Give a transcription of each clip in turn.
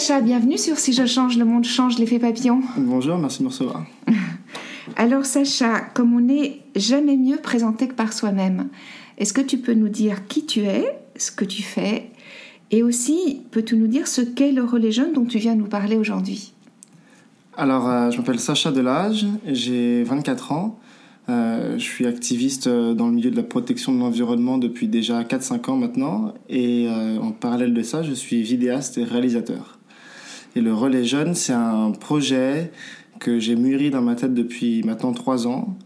Sacha, bienvenue sur Si je change, le monde change, l'effet papillon. Bonjour, merci de me recevoir. Alors Sacha, comme on n'est jamais mieux présenté que par soi-même, est-ce que tu peux nous dire qui tu es, ce que tu fais, et aussi peux-tu nous dire ce qu'est le relais jeune dont tu viens nous parler aujourd'hui? Alors, euh, je m'appelle Sacha Delage, j'ai 24 ans. Euh, je suis activiste euh, dans le milieu de la protection de l'environnement depuis déjà 4-5 ans maintenant. Et en parallèle de ça, je suis vidéaste et réalisateur. Et le Relais Jeune, c'est un projet que j'ai mûri dans ma tête depuis maintenant 3 ans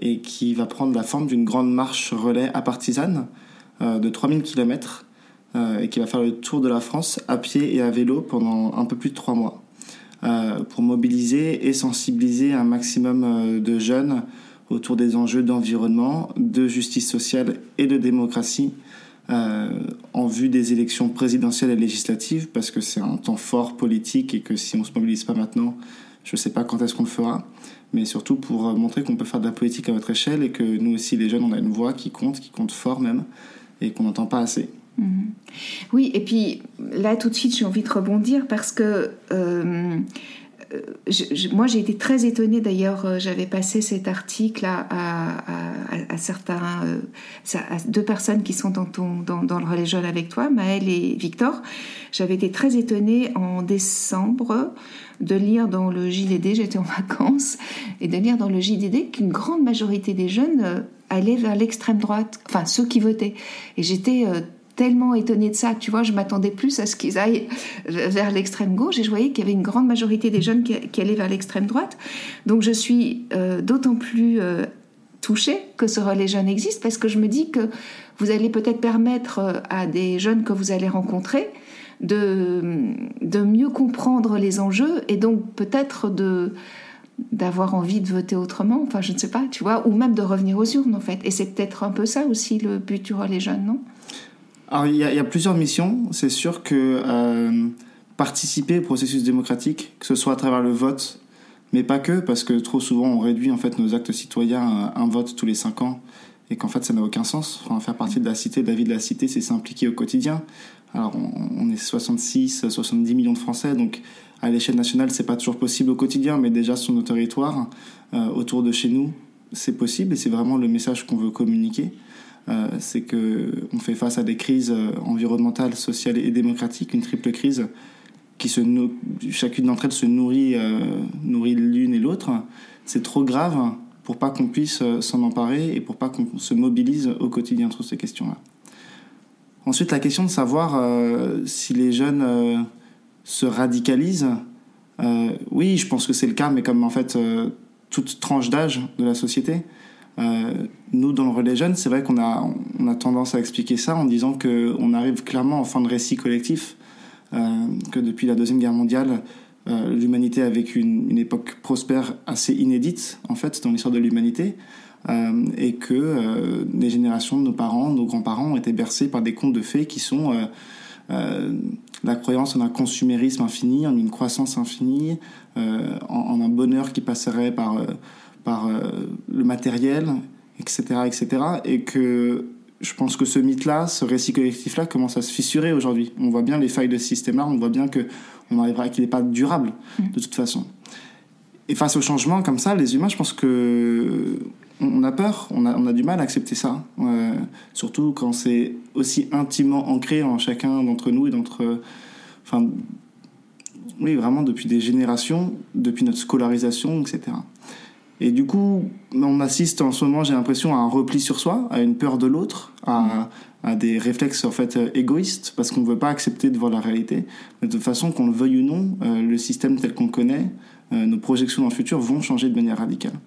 et qui va prendre la forme d'une grande marche relais à partisane de 3000 km et qui va faire le tour de la France à pied et à vélo pendant un peu plus de 3 mois. Euh, pour mobiliser et sensibiliser un maximum euh, de jeunes autour des enjeux d'environnement, de justice sociale et de démocratie euh, en vue des élections présidentielles et législatives, parce que c'est un temps fort politique et que si on ne se mobilise pas maintenant, je ne sais pas quand est-ce qu'on le fera, mais surtout pour montrer qu'on peut faire de la politique à votre échelle et que nous aussi, les jeunes, on a une voix qui compte, qui compte fort même, et qu'on n'entend pas assez. Mhm. Oui, et puis là tout de suite j'ai envie de rebondir parce que euh, moi j'ai été très étonnée d'ailleurs, euh, j'avais passé cet article à, à, certains, euh, à deux personnes qui sont dans le relais jeune avec toi, Maëlle et Victor. J'avais été très étonnée en décembre de lire dans le JDD, j'étais en vacances, et de lire dans le JDD qu'une grande majorité des jeunes allaient vers l'extrême droite, enfin ceux qui votaient. Et j'étais tellement étonnée de ça. Tu vois, je m'attendais plus à ce qu'ils aillent vers l'extrême gauche et je voyais qu'il y avait une grande majorité des jeunes qui, allaient vers l'extrême droite. Donc je suis euh, d'autant plus euh, touchée que ce relais jeune existe parce que je me dis que vous allez peut-être permettre euh, à des jeunes que vous allez rencontrer de, de mieux comprendre les enjeux et donc peut-être de d'avoir envie de voter autrement, enfin je ne sais pas, tu vois, ou même de revenir aux urnes en fait. Et c'est peut-être un peu ça aussi le but du relais jeune, non? Alors, il y, a, plusieurs missions. C'est sûr que euh, participer au processus démocratique, que ce soit à travers le vote, mais pas que, parce que trop souvent on réduit en fait nos actes citoyens à un vote tous les cinq ans, et qu'en fait ça n'a aucun sens. Enfin, faire partie de la cité, de la vie de la cité, c'est s'impliquer au quotidien. Alors, on, est 66, 70 millions de Français, donc à l'échelle nationale, c'est pas toujours possible au quotidien, mais déjà sur nos territoires, euh, autour de chez nous, c'est possible, et c'est vraiment le message qu'on veut communiquer. Euh, c'est qu'on fait face à des crises euh, environnementales, sociales et démocratiques, une triple crise qui se chacune d'entre elles se nourrit, euh, nourrit l'une et l'autre. C'est trop grave pour pas qu'on puisse s'en emparer et pour pas qu'on se mobilise au quotidien sur ces questions-là. Ensuite, la question de savoir si les jeunes se radicalisent. oui, je pense que c'est le cas, mais comme en fait toute tranche d'âge de la société. Euh, nous, dans le relais jeune, c'est vrai qu'on a, on a tendance à expliquer ça en disant qu'on arrive clairement en fin de récit collectif, euh, que depuis la Deuxième Guerre mondiale, euh, l'humanité a vécu une, une, époque prospère assez inédite, en fait, dans l'histoire de l'humanité, et que les générations de nos parents, nos grands-parents ont été bercés par des contes de fées qui sont la croyance en un consumérisme infini, en une croissance infinie, en, un bonheur qui passerait par par euh, le matériel, etc., etc. Et que je pense que ce mythe-là, ce récit collectif-là commence à se fissurer aujourd'hui. On voit bien les failles de ce système-là, on voit bien qu'on arrivera qu'il n'est pas durable mm. de toute façon. Et face au changement comme ça, les humains, je pense que on a peur, on a, on a du mal à accepter ça. Euh, surtout quand c'est aussi intimement ancré en chacun d'entre nous et d'entre, enfin, oui, vraiment depuis des générations, depuis notre scolarisation, etc. Et du coup, on assiste en ce moment, j'ai l'impression, à un repli sur soi, à une peur de l'autre, à, à, des réflexes en fait égoïstes, parce qu'on ne veut pas accepter de voir la réalité. de toute façon, qu'on le veuille ou non, euh, le système tel qu'on le connaît, euh, nos projections dans le futur vont changer de manière radicale.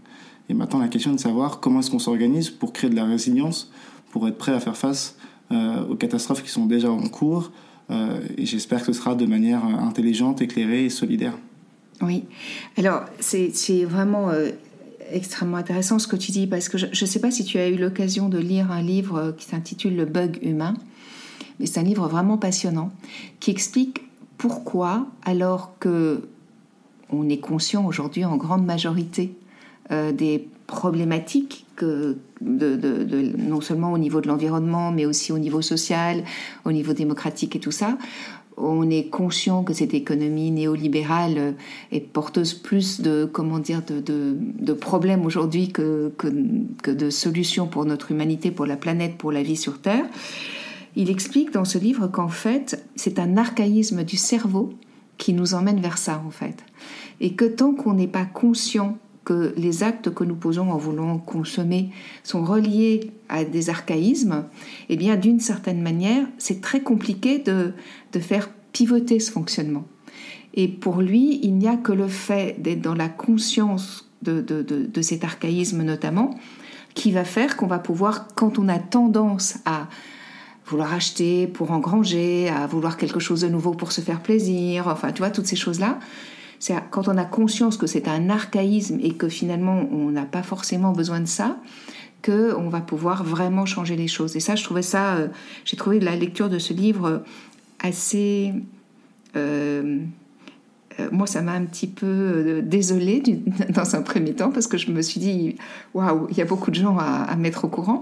Et maintenant, la question est de savoir comment est-ce qu'on s'organise pour créer de la résilience, pour être prêt à faire face euh, aux catastrophes qui sont déjà en cours. et j'espère que ce sera de manière intelligente, éclairée et solidaire. Oui, alors c'est vraiment extrêmement intéressant ce que tu dis parce que je ne sais pas si tu as eu l'occasion de lire un livre qui s'intitule Le bug humain, mais c'est un livre vraiment passionnant qui explique pourquoi, alors que on est conscient aujourd'hui en grande majorité euh, des problématiques que de, non seulement au niveau de l'environnement, mais aussi au niveau social, au niveau démocratique et tout ça, on est conscient que cette économie néolibérale est porteuse plus de comment dire de, problèmes aujourd'hui que, que, de solutions pour notre humanité, pour la planète, pour la vie sur Terre. Il explique dans ce livre qu'en fait c'est un archaïsme du cerveau qui nous emmène vers ça en fait, et que tant qu'on n'est pas conscient que les actes que nous posons en voulant consommer sont reliés à des archaïsmes, eh bien, d'une certaine manière, c'est très compliqué de, de faire pivoter ce fonctionnement. Et pour lui, il n'y a que le fait d'être dans la conscience de, de, de, de, cet archaïsme notamment, qui va faire qu'on va pouvoir, quand on a tendance à vouloir acheter pour engranger, à vouloir quelque chose de nouveau pour se faire plaisir, enfin, tu vois, toutes ces choses-là, c'est quand on a conscience que c'est un archaïsme et que finalement on n'a pas forcément besoin de ça, que on va pouvoir vraiment changer les choses. Et ça, je trouvais ça, euh, j'ai trouvé la lecture de ce livre assez euh, euh, moi, ça m'a un petit peu désolée dans un premier temps parce que je me suis dit, waouh, il y a beaucoup de gens à, à, mettre au courant.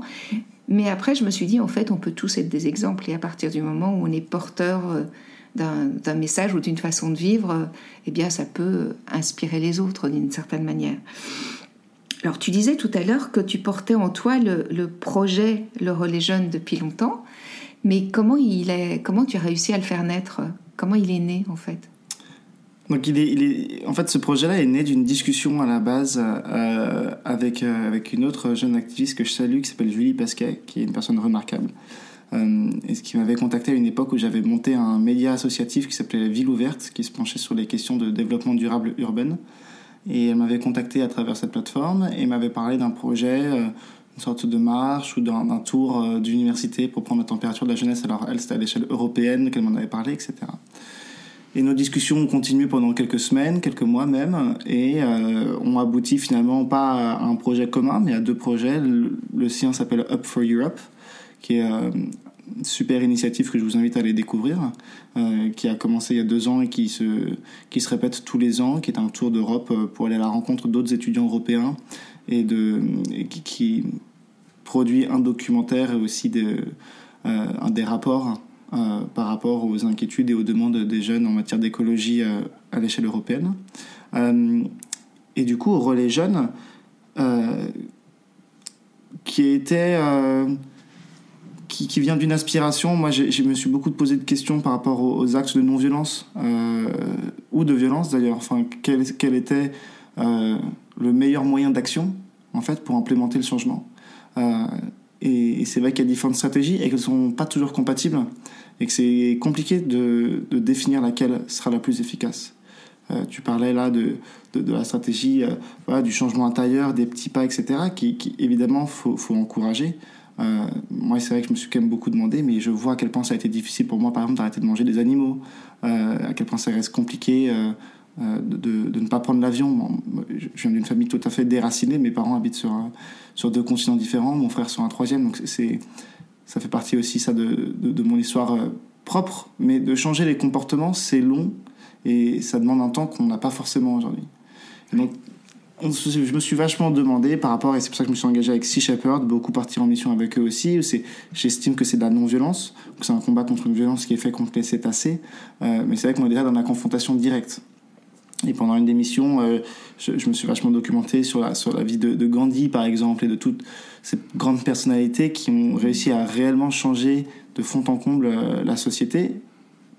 Mais après, je me suis dit, en fait, on peut tous être des exemples et à partir du moment où on est porteur d'un message ou d'une façon de vivre, eh bien, ça peut inspirer les autres d'une certaine manière. Alors, tu disais tout à l'heure que tu portais en toi le, projet Le Relais Jeune depuis longtemps, mais comment, il est, comment tu as réussi à le faire naître? Comment il est né, en fait? Donc il est, en fait, ce projet-là est né d'une discussion à la base euh, avec, euh, avec une autre jeune activiste que je salue, qui s'appelle Julie Pasquet, qui est une personne remarquable. Euh, et ce qui m'avait contacté à une époque où j'avais monté un média associatif qui s'appelait Ville Ouverte, qui se penchait sur les questions de développement durable urbain. Et elle m'avait contacté à travers cette plateforme et m'avait parlé d'un projet, euh, une sorte de marche ou d'un tour euh, d'université pour prendre la température de la jeunesse. Alors elle, c'était à l'échelle européenne qu'elle m'en avait parlé, etc. Et nos discussions ont continué pendant quelques semaines, quelques mois même, et euh, ont abouti finalement pas à un projet commun, mais à deux projets. Le, le sien s'appelle Up for Europe, qui est super initiative que je vous invite à aller découvrir, euh, qui a commencé il y a deux ans et qui se, qui se répète tous les ans, qui est un tour d'Europe euh, pour aller à la rencontre d'autres étudiants européens et, de, qui, produit un documentaire et aussi des, euh, des rapports par rapport aux inquiétudes et aux demandes des jeunes en matière d'écologie à l'échelle européenne. et du coup, relais jeunes, qui était qui, vient d'une aspiration. Moi, je me suis beaucoup posé de questions par rapport aux, actes de non-violence, euh, ou de violence d'ailleurs. Enfin, quel, était euh, le meilleur moyen d'action, en fait, pour implémenter le changement euh, Et, c'est vrai qu'il y a différentes stratégies et qu'elles ne sont pas toujours compatibles, et que c'est compliqué de, définir laquelle sera la plus efficace. tu parlais là de, de, la stratégie du changement intérieur, des petits pas, etc., qui, qui évidemment, faut, faut encourager. Euh, moi, c'est vrai que je me suis quand même beaucoup demandé, mais je vois à quel point ça a été difficile pour moi, par exemple, d'arrêter de manger des animaux, euh, à quel point ça reste compliqué euh, de, ne pas prendre l'avion. je viens d'une famille tout à fait déracinée, mes parents habitent sur, sur deux continents différents, mon frère sur un troisième, donc c'est, ça fait partie aussi ça de, de, mon histoire propre, mais de changer les comportements, c'est long et ça demande un temps qu'on n'a pas forcément aujourd'hui. Je me suis vachement demandé par rapport, et c'est pour ça que je me suis engagé avec Sea Shepherd, beaucoup partir en mission avec eux aussi. J'estime que c'est de la non-violence, que c'est un combat contre une violence qui est fait contre les cétacés, euh, mais c'est vrai qu'on est déjà dans la confrontation directe. Et pendant une des missions, euh, je, me suis vachement documenté sur la, sur la vie de, Gandhi, par exemple, et de toutes ces grandes personnalités qui ont réussi à réellement changer de fond en comble euh, la société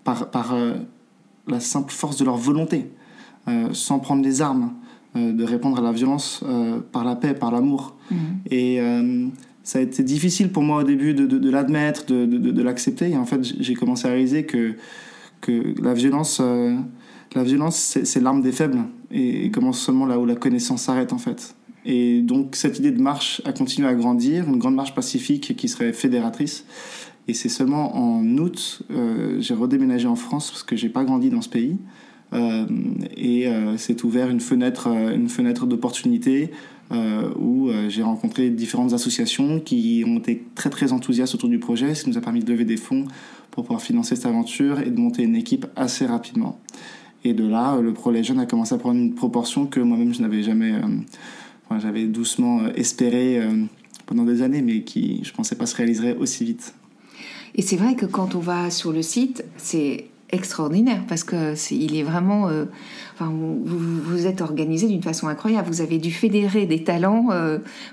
par, par la simple force de leur volonté, sans prendre les armes, de répondre à la violence par la paix, par l'amour. Mhm. Et ça a été difficile pour moi au début de, de, l'admettre, de, de l'accepter. Et en fait, j'ai commencé à réaliser que, que la violence, la violence c'est l'arme des faibles et, commence seulement là où la connaissance s'arrête en fait. Et donc cette idée de marche a continué à grandir, une grande marche pacifique qui serait fédératrice. Et c'est seulement en août, euh, j'ai redéménagé en France parce que j'ai pas grandi dans ce pays. Euh, et euh, c'est ouvert une fenêtre, une fenêtre d'opportunité où j'ai rencontré différentes associations qui ont été très très enthousiastes autour du projet, ce qui nous a permis de lever des fonds pour pouvoir financer cette aventure et de monter une équipe assez rapidement. Et de là, le projet jeune a commencé à prendre une proportion que moi-même je n'avais jamais j'avais doucement euh, espéré euh, pendant des années, mais qui, je pensais pas se réaliserait aussi vite. Et c'est vrai que quand on va sur le site, c'est extraordinaire parce que est, il est vraiment. Euh, vous, vous êtes organisé d'une façon incroyable. Vous avez dû fédérer des talents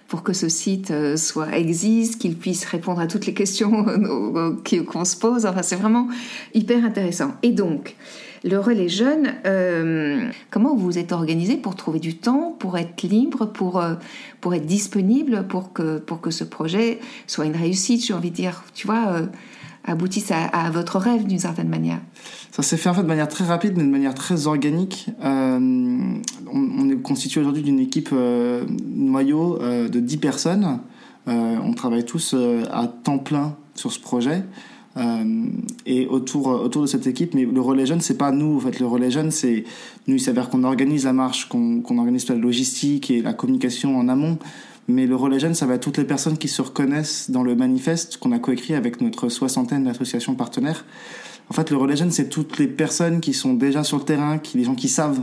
pour que ce site soit existe, qu'il puisse répondre à toutes les questions qu'on se pose. Enfin, c'est vraiment hyper intéressant. Et donc. Le relais jeune, euh, comment vous vous êtes organisé pour trouver du temps, pour être libre, pour, euh, pour être disponible, pour que, pour que ce projet soit une réussite, j'ai envie de dire, tu vois, euh, aboutisse à, votre rêve d'une certaine manière Ça s'est fait en fait de manière très rapide, mais de manière très organique. on, on, est constitué aujourd'hui d'une équipe noyau de 10 personnes. on travaille tous à temps plein sur ce projet. Euh, et autour, autour de cette équipe. Mais le relais jeune, c'est pas nous. En fait, le relais jeune, c'est nous. Il s'avère qu'on organise la marche, qu'on organise la logistique et la communication en amont. Mais le relais ça va être toutes les personnes qui se reconnaissent dans le manifeste qu'on a coécrit avec notre soixantaine d'associations partenaires. En fait, le relais c'est toutes les personnes qui sont déjà sur le terrain, qui, les gens qui savent,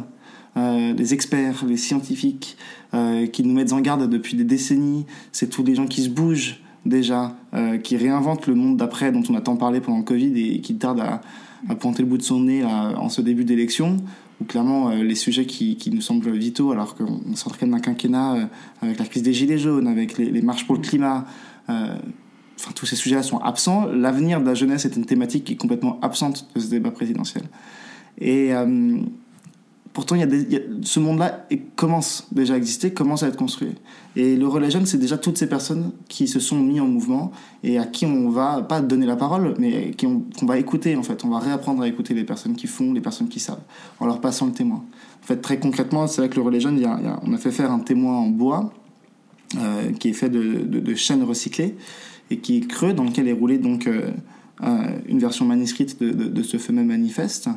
euh, les experts, les scientifiques, euh, qui nous mettent en garde depuis des décennies. C'est tous les gens qui se bougent, déjà, euh, qui réinvente le monde d'après dont on a tant parlé pendant le Covid et qui tarde à, pointer le bout de son nez en ce début d'élection, clairement euh, les sujets qui, nous semblent vitaux, alors qu'on s'entraîne d'un quinquennat euh, avec la crise des Gilets jaunes, avec les, marches pour le climat, enfin tous ces sujets-là sont absents. L'avenir de la jeunesse est une thématique qui est complètement absente de ce débat présidentiel. Et pourtant, il y a, ce monde-là commence déjà à exister, commence à être construit. Et le relais jeune, c'est déjà toutes ces personnes qui se sont mis en mouvement et à qui on va pas donner la parole, mais qu'on va écouter en fait. On va réapprendre à écouter les personnes qui font, les personnes qui savent, en leur passant le témoin. En fait, très concrètement, c'est vrai que le relais jeune, on a fait faire un témoin en bois euh, qui est fait de, de, chaînes recyclées et qui est creux, dans lequel est roulée donc euh, euh, une version manuscrite de, de ce fameux manifeste.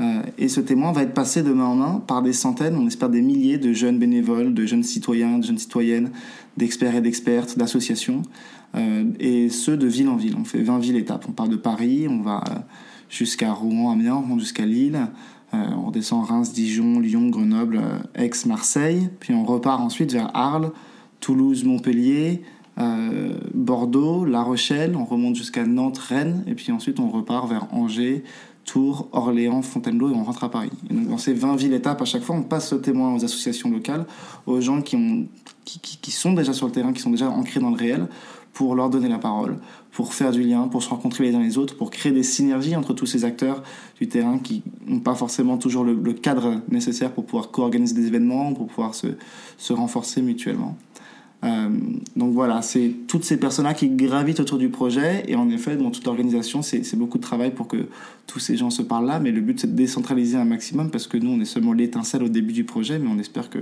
Euh, et ce témoin va être passé de main en main par des centaines, on espère des milliers de jeunes bénévoles, de jeunes citoyens, de jeunes citoyennes, d'experts et d'expertes, d'associations, euh, et ce de ville en ville. On fait 20 villes étapes. On part de Paris, on va jusqu'à Rouen, Amiens, on jusqu'à Lille, euh, on descend Reims, Dijon, Lyon, Grenoble, Aix, Marseille, puis on repart ensuite vers Arles, Toulouse, Montpellier, Bordeaux, La Rochelle, on remonte jusqu'à Nantes, Rennes, et puis ensuite on repart vers Angers, Tours, Orléans, Fontainebleau et on rentre à Paris. Donc dans ces 20 villes étapes, à chaque fois, on passe le témoin aux associations locales, aux gens qui, ont, qui, qui, sont déjà sur le terrain, qui sont déjà ancrés dans le réel, pour leur donner la parole, pour faire du lien, pour se rencontrer les uns les autres, pour créer des synergies entre tous ces acteurs du terrain qui n'ont pas forcément toujours le, cadre nécessaire pour pouvoir co-organiser des événements, pour pouvoir se renforcer mutuellement. Euh, donc voilà, c'est toutes ces personnes-là qui gravitent autour du projet. Et en effet, dans toute l'organisation, c'est beaucoup de travail pour que tous ces gens se parlent là. Mais le but, c'est de décentraliser un maximum parce que nous, on est seulement l'étincelle au début du projet, mais on espère que,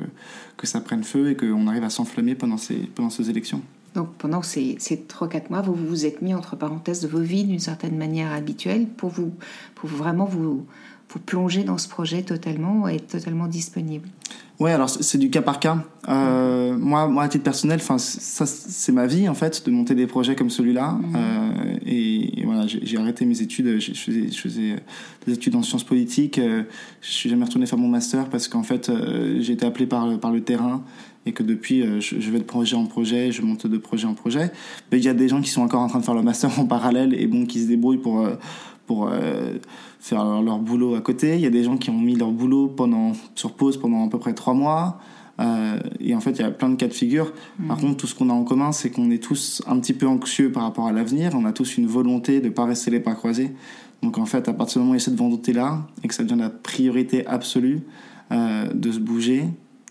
que ça prenne feu et qu'on arrive à s'enflammer pendant ces, pendant ces élections. Donc pendant ces, ces 3-4 mois, vous vous êtes mis entre parenthèses de vos vies d'une certaine manière habituelle pour, vous, pour vraiment vous, vous plonger dans ce projet totalement et être totalement disponible. Ouais, alors c'est du cas par cas. Euh, moi, moi, à titre personnel, enfin, ça, c'est ma vie en fait, de monter des projets comme celui-là. Mhm. Euh, et, voilà, j'ai arrêté mes études. Je faisais, je faisais des études en sciences politiques. Euh, je suis jamais retourné faire mon master parce qu'en fait, j'ai été appelé par par le terrain et que depuis, je, je, vais de projet en projet, je monte de projet en projet. Mais il y a des gens qui sont encore en train de faire le master en parallèle et bon, qui se débrouillent pour pour euh, faire leur, boulot à côté. Il y a des gens qui ont mis leur boulot pendant, sur pause pendant à peu près trois mois. Euh, et en fait, il y a plein de cas de figure. Par contre, tout ce qu'on a en commun, c'est qu'on est tous un petit peu anxieux par rapport à l'avenir. On a tous une volonté de ne pas rester les pas croisés. Donc en fait, à partir du moment où il y a cette volonté-là, et que ça devient la priorité absolue euh, de se bouger,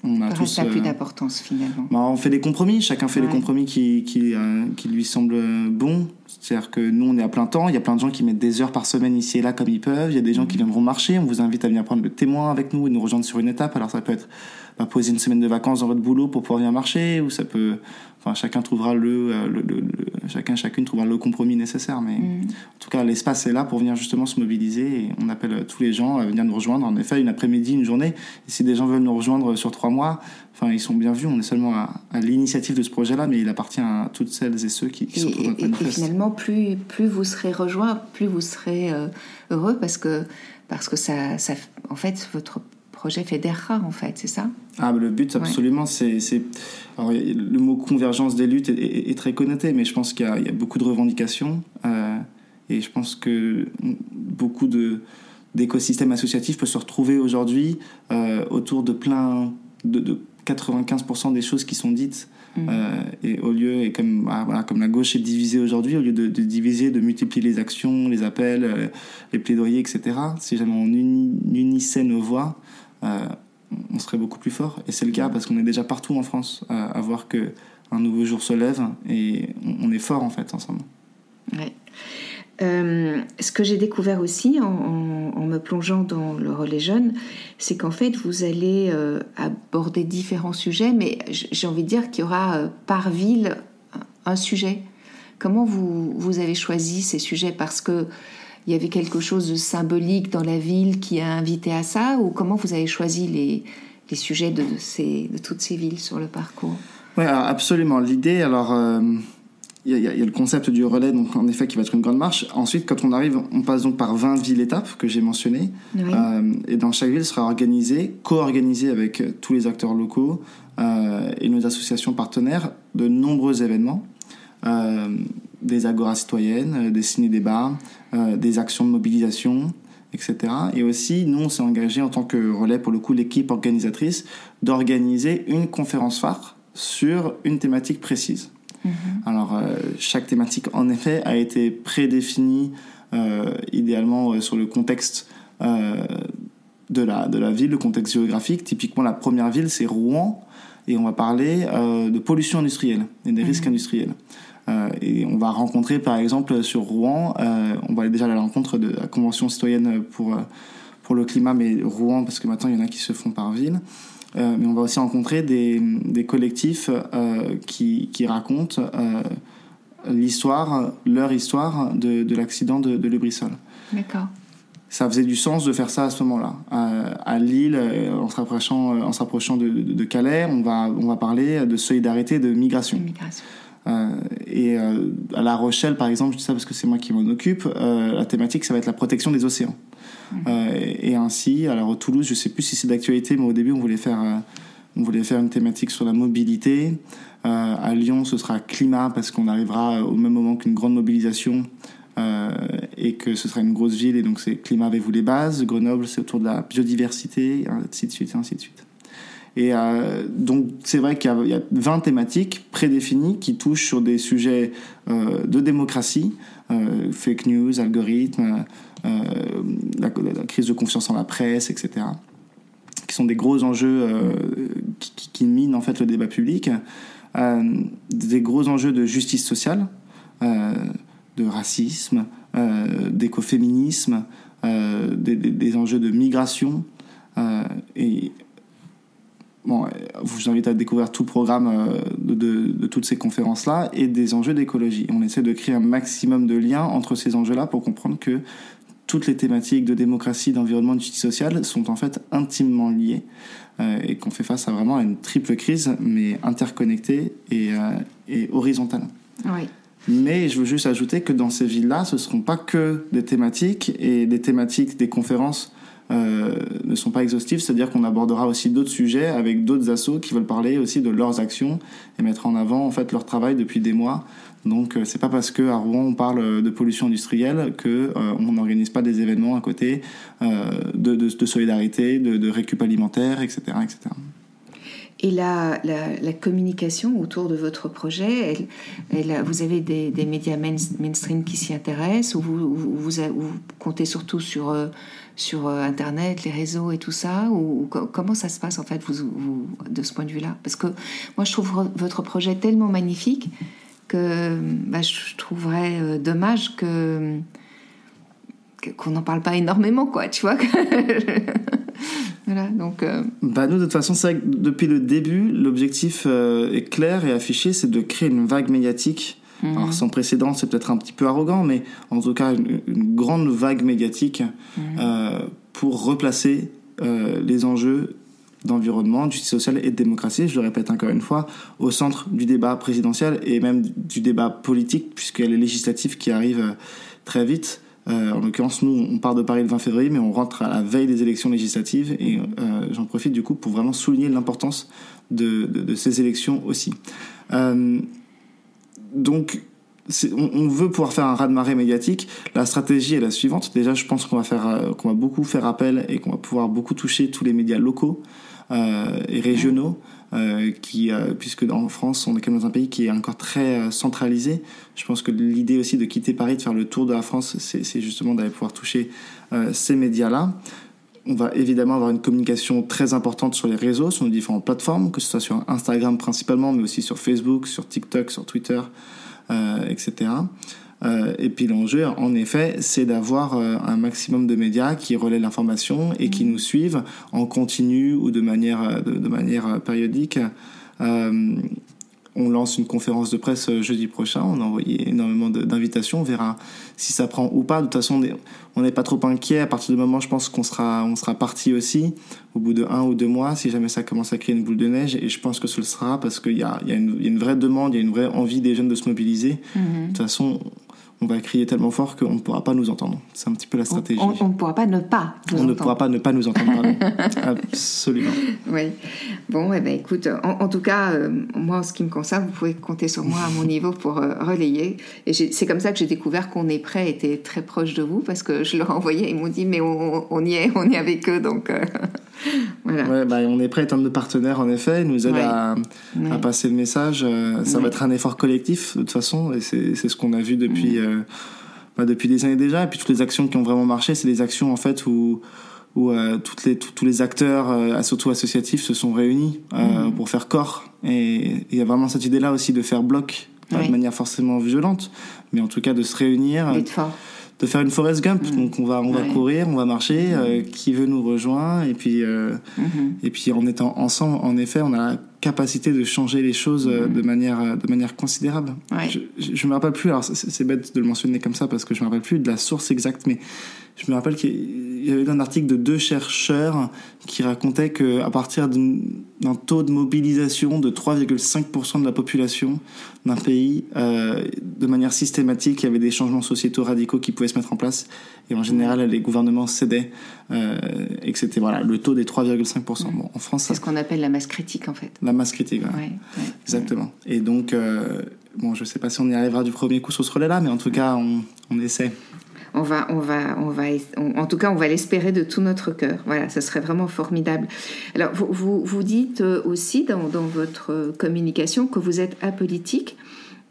on a tous. plus d'importance finalement. Bah, on fait des compromis, chacun fait les compromis qui, qui, qui lui semblent bons. C'est-à-dire que nous, on est à plein temps. Il y a plein de gens qui mettent des heures par semaine ici et là comme ils peuvent. Il y a des gens qui viendront marcher. On vous invite à venir prendre le témoin avec nous et nous rejoindre sur une étape. Alors ça peut être bah, poser une semaine de vacances dans votre boulot pour pouvoir venir marcher, ou ça peut, enfin chacun trouvera le, euh, le, le, chacun chacune trouvera le compromis nécessaire. Mais mm. en tout cas, l'espace est là pour venir justement se mobiliser et on appelle tous les gens à venir nous rejoindre. En effet, une après-midi, une journée. Et si des gens veulent nous rejoindre sur trois mois, enfin ils sont bien vus. On est seulement à, l'initiative de ce projet-là, mais il appartit à toutes celles et ceux qui, qui sont et, finalement, plus plus vous serez rejoints, plus vous serez euh, heureux parce que parce que ça, ça en fait votre projet fédérera, en fait, c'est ça ah, le but, absolument, c'est. Le mot convergence des luttes est, très connoté, mais je pense qu'il y, a beaucoup de revendications. Euh, et je pense que beaucoup d'écosystèmes associatifs peuvent se retrouver aujourd'hui euh, autour de plein. de, 95% des choses qui sont dites. Mmh. Euh, et au lieu, et comme, ah, voilà, comme la gauche est divisée aujourd'hui, au lieu de, diviser, de multiplier les actions, les appels, les plaidoyers, etc., si jamais on unissait nos voix, on serait beaucoup plus fort. Et c'est le cas parce qu'on est déjà partout en France à, voir que un nouveau jour se lève et on, est fort en fait ensemble. Euh, ce que j'ai découvert aussi en, me plongeant dans le relais jeune, c'est qu'en fait vous allez euh, aborder différents sujets, mais j'ai envie de dire qu'il y aura par ville un sujet. Comment vous, vous avez choisi ces sujets? Parce que il y avait quelque chose de symbolique dans la ville qui a invité à ça Ou comment vous avez choisi les, les sujets de, ces, de toutes ces villes sur le parcours? Oui, absolument. L'idée, alors, euh, il y, a le concept du relais, donc en effet, qui va être une grande marche. Ensuite, quand on arrive, on passe donc par 20 villes-étapes que j'ai mentionnées. Euh, et dans chaque ville sera organisé, co-organisé avec tous les acteurs locaux euh, et nos associations partenaires, de nombreux événements. Des agoras citoyennes, des ciné-débats, euh, des actions de mobilisation, etc. Et aussi, nous, on s'est engagé en tant que relais, pour le coup, l'équipe organisatrice, d'organiser une conférence phare sur une thématique précise. Mhm. Alors, euh, chaque thématique, en effet, a été prédéfinie euh, idéalement sur le contexte de, la, de la ville, le contexte géographique. Typiquement, la première ville, c'est Rouen, et on va parler de pollution industrielle et des mhm. risques industriels. Euh, et on va rencontrer, par exemple, sur Rouen, euh, on va aller déjà à la rencontre de la Convention citoyenne pour, euh, pour le climat, mais Rouen, parce que maintenant il y en a qui se font par ville. mais on va aussi rencontrer des, des collectifs qui, qui, racontent l'histoire, leur histoire de, de l'accident de, de Lubrizol. D'accord ça faisait du sens de faire ça à ce moment-là. À, Lille, en se rapprochant, en se de, de, Calais, on va, on va parler de solidarité, de migration. migration. Euh, et euh, à La Rochelle, par exemple, je dis ça parce que c'est moi qui m'en occupe, euh, la thématique, ça va être la protection des océans. Mmh. et, ainsi, alors Toulouse, je sais plus si c'est d'actualité, mais au début, on voulait faire, on voulait faire une thématique sur la mobilité. à Lyon, ce sera climat parce qu'on arrivera au même moment qu'une grande mobilisation et que ce sera une grosse ville et donc c'est climat avec vous les bases. Grenoble, c'est autour de la biodiversité, ainsi de suite, et ainsi de suite. Et euh, donc, c'est vrai qu'il y, a 20 thématiques prédéfinies qui touchent sur des sujets euh, de démocratie, euh, fake news, algorithmes, la, crise de confiance en la presse, etc., qui sont des gros enjeux qui, minent en fait le débat public, des gros enjeux de justice sociale, de racisme, d'écoféminisme, des, des, enjeux de migration. et bon, je vous invite à découvrir tout le programme euh, de, toutes ces conférences-là et des enjeux d'écologie. On essaie de créer un maximum de liens entre ces enjeux-là pour comprendre que toutes les thématiques de démocratie, d'environnement, de justice sociale sont en fait intimement liées euh, et qu'on fait face à vraiment une triple crise, mais interconnectée et, euh, et horizontale. Oui. Mais je veux juste ajouter que dans ces villes-là, ce ne seront pas que des thématiques et des thématiques des conférences euh, ne sont pas exhaustifs, c'est-à-dire qu'on abordera aussi d'autres sujets avec d'autres assos qui veulent parler aussi de leurs actions et mettre en avant en fait leur travail depuis des mois. Donc euh, c'est pas parce que à Rouen on parle de pollution industrielle que euh, on n'organise pas des événements à côté de, solidarité, de, de récup alimentaire, etc., etc. Et la, la, communication autour de votre projet, vous avez des, médias mainstream qui s'y intéressent ou vous, comptez surtout sur, euh, sur euh, Internet, les réseaux et tout ça ou, Comment ça se passe en fait vous, de ce point de vue-là? Parce que moi je trouve votre projet tellement magnifique que bah, je trouverais euh, dommage que qu'on n'en parle pas énormément, quoi, tu vois. voilà, donc. Euh, bah nous, de toute façon, c'est que depuis le début, l'objectif est clair et affiché, c'est de créer une vague médiatique. Mhm. Alors sans précédent, c'est peut-être un petit peu arrogant, mais en tout cas une, grande vague médiatique mhm. euh, pour replacer les enjeux d'environnement, de justice sociale et de démocratie, je le répète encore une fois, au centre du débat présidentiel et même du débat politique, puisqu'il y a les législatives qui arrivent très vite. Euh, en l'occurrence, nous, on part de Paris le 20 février, mais on rentre à la veille des élections législatives et euh, j'en profite du coup pour vraiment souligner l'importance de, de, ces élections aussi. Euh, donc, on, on, veut pouvoir faire un raz-de-marée médiatique. La stratégie est la suivante. Déjà, je pense qu'on va faire, qu'on va beaucoup faire appel et qu'on va pouvoir beaucoup toucher tous les médias locaux et régionaux. Euh, qui, euh, puisque en France, on est quand même dans un pays qui est encore très euh, centralisé. Je pense que l'idée aussi de quitter Paris, de faire le tour de la France, c'est justement d'aller pouvoir toucher ces médias-là. On va évidemment avoir une communication très importante sur les réseaux, sur nos différentes plateformes, que ce soit sur Instagram principalement, mais aussi sur Facebook, sur TikTok, sur Twitter, etc. Euh, et puis l'enjeu, en effet, c'est d'avoir euh, un maximum de médias qui relaient l'information et qui nous suivent en continu ou de manière, euh, de, manière périodique. On lance une conférence de presse jeudi prochain. On a envoyé énormément d'invitations. On verra si ça prend ou pas. De toute façon, on n'est pas trop inquiet. À partir du moment, je pense qu'on sera, on sera parti aussi au bout de un ou deux mois, si jamais ça commence à créer une boule de neige. Et je pense que ce le sera parce qu'il y a, y, a une vraie demande, il y a une vraie envie des jeunes de se mobiliser. Mm-hmm. De toute façon, on va crier tellement fort qu'on ne pourra pas nous entendre. C'est un petit peu la stratégie. On, ne pourra pas ne pas On ne pourra pas ne pas nous entendre. Absolument. Oui. Bon, eh ben, écoute, en, tout cas, euh, moi, en ce qui me concerne, vous pouvez compter sur moi à mon niveau pour euh, relayer. Et c'est comme ça que j'ai découvert qu'on est prêt était très proche de vous, parce que je leur ai envoyé, ils m'ont dit, mais on, y est, on est avec eux, donc... Euh, Ouais, bah, on est prêt à être de partenaires, en effet. Ils nous aident à, passer le message. Euh, ça va être un effort collectif, de toute façon. Et c'est ce qu'on a vu depuis, euh, bah, depuis des années déjà. Et puis toutes les actions qui ont vraiment marché, c'est des actions, en fait, où où euh, toutes les, tous les acteurs, euh, surtout associatifs, se sont réunis mm. pour faire corps. Et il y a vraiment cette idée-là aussi de faire bloc, pas de manière forcément violente, mais en tout cas de se réunir de faire une Forest Gump. Mm. Donc on va on va courir, on va marcher. Mm. Euh, qui veut nous rejoindre Et puis euh, mm-hmm. et puis en étant ensemble, en effet, on a capacité de changer les choses euh, de manière de manière considérable. Je, je, me rappelle plus. Alors c'est bête de le mentionner comme ça parce que je me rappelle plus de la source exacte, mais je me rappelle qu'il y avait un article de deux chercheurs qui racontaient qu'à partir d'un taux de mobilisation de 3,5% de la population d'un pays, euh, de manière systématique, il y avait des changements sociétaux radicaux qui pouvaient se mettre en place. Et en général, les gouvernements cédaient. Euh, et que c'était voilà, le taux des 3,5%. Bon, en France, c'est ce qu'on appelle la masse critique, en fait. La masse critique, ouais. Exactement. Et donc, euh, bon, je ne sais pas si on y arrivera du premier coup sur ce relais-là, mais en tout cas, on, on essaie on va, on va, on va, en tout cas, on va l'espérer de tout notre cœur. Voilà, ce serait vraiment formidable. Alors, vous, vous, dites euh, aussi dans, votre communication que vous êtes apolitique,